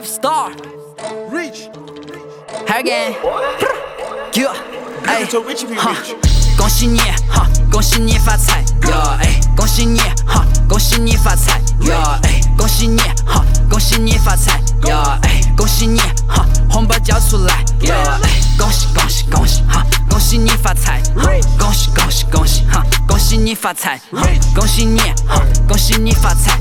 Five star Reach. again. Yeah. 哈恭喜你哈，恭喜你发财呀！哎，恭喜你哈，恭喜你发财呀！哎，恭喜你哈，恭喜你发财呀！哎，恭喜你哈，红包交出来呀！哎，恭喜恭喜恭喜哈，恭喜你发财！恭喜恭喜恭喜哈，恭喜你发财！恭喜你哈，恭喜你发财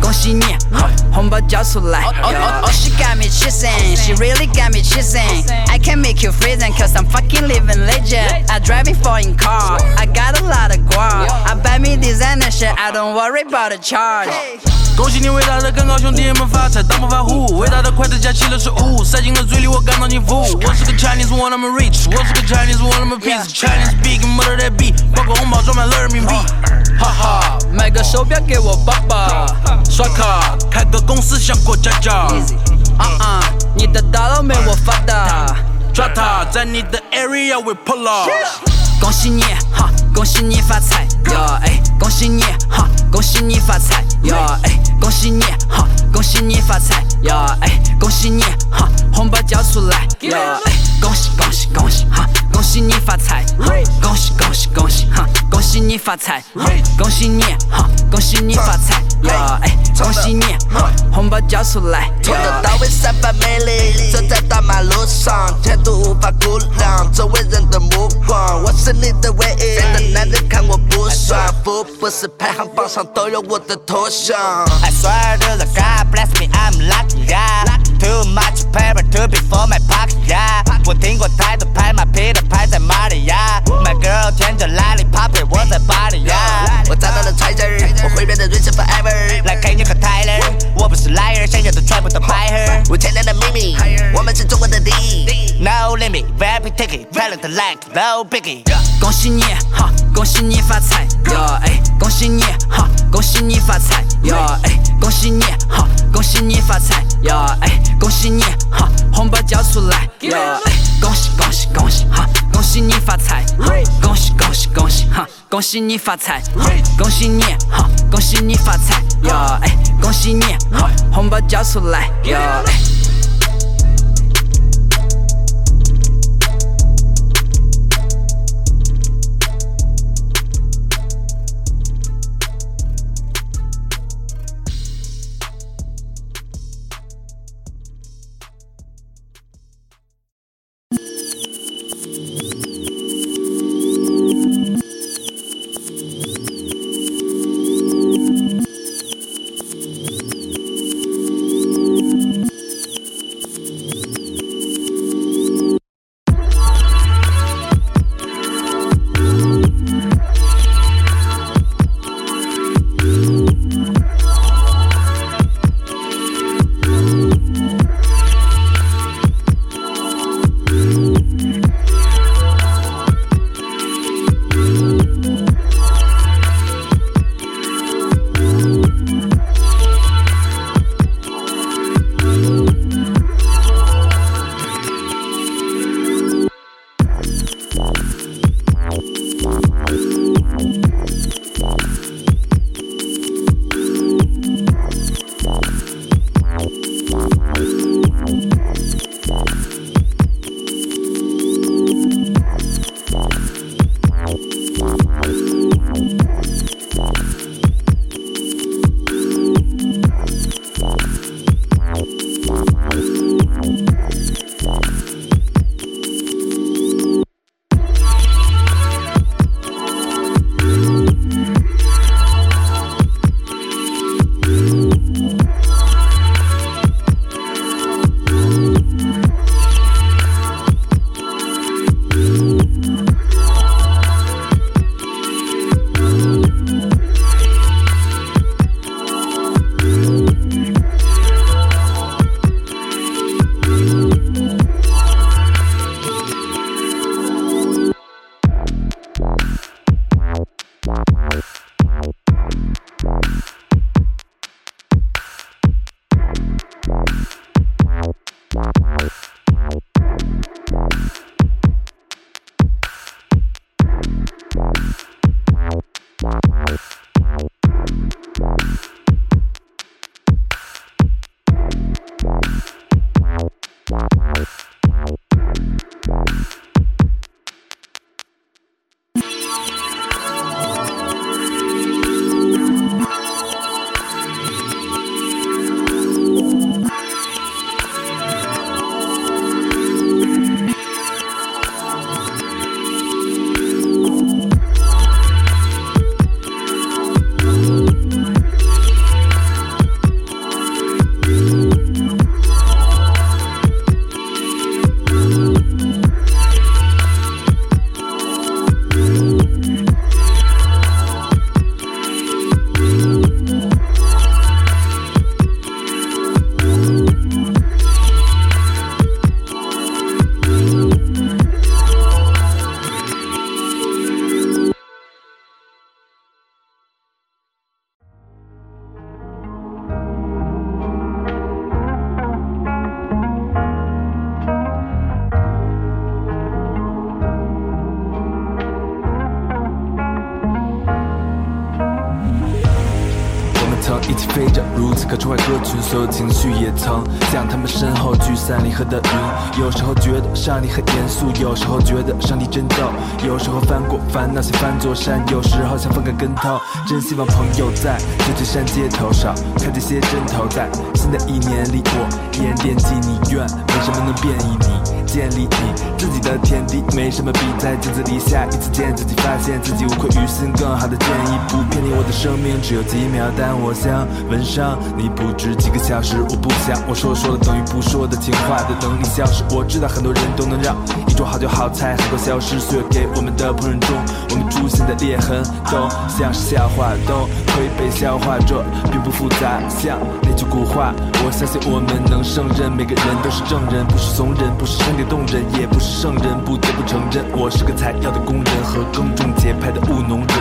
恭喜你哈，红包交出来呀！Oh, she got me chasing, she really got me chasing. I can make you freezing cause I'm fucking living legend. I driving foreign car, I got a lot of guap. I buy me designer shit, I don't worry about the charge. 恭喜你伟大的更高兄弟们发财当暴发户，伟大的筷子夹起了食物，塞进了嘴里我感到幸福。我是个 Chinese one I'm a rich，我是个 Chinese one I'm a piece，Chinese speaking mother that beat，包括红包装满了人民币。哈哈，买个手表给我爸爸。刷卡开个公司像过家家，啊啊，你的大佬没我发达。抓他在你的 area we pull up。恭喜你哈，恭喜你发财哟！哎，恭喜你哈，恭喜你发财哟！哎，恭喜你哈，恭喜你发财呀！哎，恭喜你哈，红包交出来呀！哎，恭喜恭喜恭喜哈，恭喜你发财！恭喜恭喜恭喜哈，恭喜你发财！恭喜你哈，恭喜你发财呀！哎，恭喜你哈，红包交出来从头呀！到尾散发魅力，走在大马路上，前途无法估量，周围人的目光，我是你的唯一。别的男人看我不爽，福布斯排行榜上都有我的头像。I swear to the God bless me, I'm lucky, yeah. Too much paper to be for my pocket, yeah. 我听过太多拍马屁的拍在马里亚。My girl 天着 lollipop，我在巴黎呀。我找到了 treasure，我会变得 rich forever。不是 liar，想要的全部都拍 her。我天亮的秘密，我们是中国的第一。No limit, VIP ticket, talent like low biggie。恭喜你哈，恭喜你发财哟！哎，恭喜你哈，恭喜你发财哟！哎，恭喜你哈，恭喜你发财哟！哎，恭喜你哈，红包交出来哟！哎，恭喜恭喜恭喜哈，恭喜你发财！恭喜恭喜恭喜哈，恭喜你发财！恭喜你哈，恭喜你发财呀！哎，恭喜你哈，红包交出来呀！哎。有时候觉得上帝很严肃，有时候觉得上帝真逗，有时候翻过烦恼像翻座山，有时候想翻个跟头。真希望朋友在旧金山街头少看这些针头，在新的一年里，我依然惦记你，愿没什么能变异你，建立你自己的天地，没什么比在镜子里下一次见自己，发现自己无愧于心。更好的建议不骗你，我的生命只有几秒，但我想吻上你不止几个小时。我不想我说说了等于不说的情话的能力消失。我知道很多人都能让一桌好酒好菜很快消失，岁月给我们的烹饪中，我们出现的裂痕都像是笑话，都可以被消化，这并不复杂。像那句古话，我相信我们能胜任。每个人都是证人，不是怂人，不是声动人，也不是圣人，不得不承认，我是个采药的工人和耕种节拍的务农人。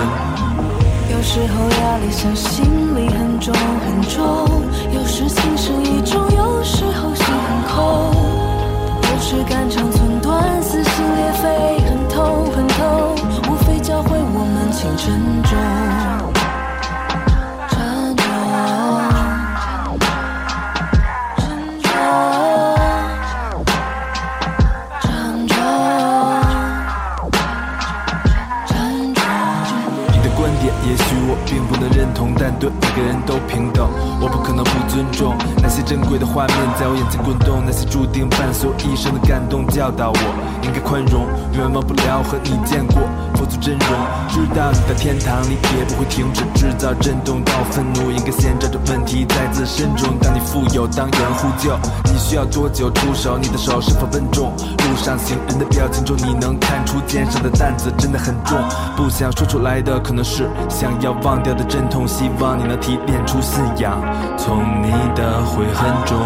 有时候压力像心里很重很重，有时情深意重，有时候心很空。有时肝肠每个人都平等，我不可能不尊重那些珍贵的画面在我眼前滚动，那些注定伴随我一生的感动，教导我应该宽容，永远忘不了和你见过佛祖真容，知道你在天堂里也不会停止制造震动，当我愤怒，应该先找出问题在自身中。当你富有，当有人呼救，你需要多久出手？你的手是否笨重？路上行人的表情中，你能看出肩上的担子真的很重，不想说出来的可能是想要忘掉的阵痛，希望你能提炼出信仰。从你的悔恨中，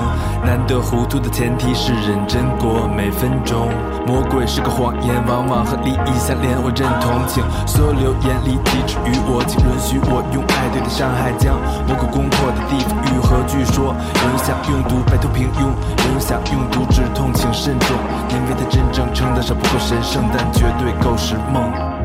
难得糊涂的前提是认真过每分钟。魔鬼是个谎言，往往和利益相连。我认同，请所有流言里抵制于我，请允许我用爱对待伤害，将魔鬼攻破的地方愈合。据说有人想用毒摆脱平庸，有人想用毒止痛，请慎重，因为它真正称得上不够神圣，但绝对够是梦。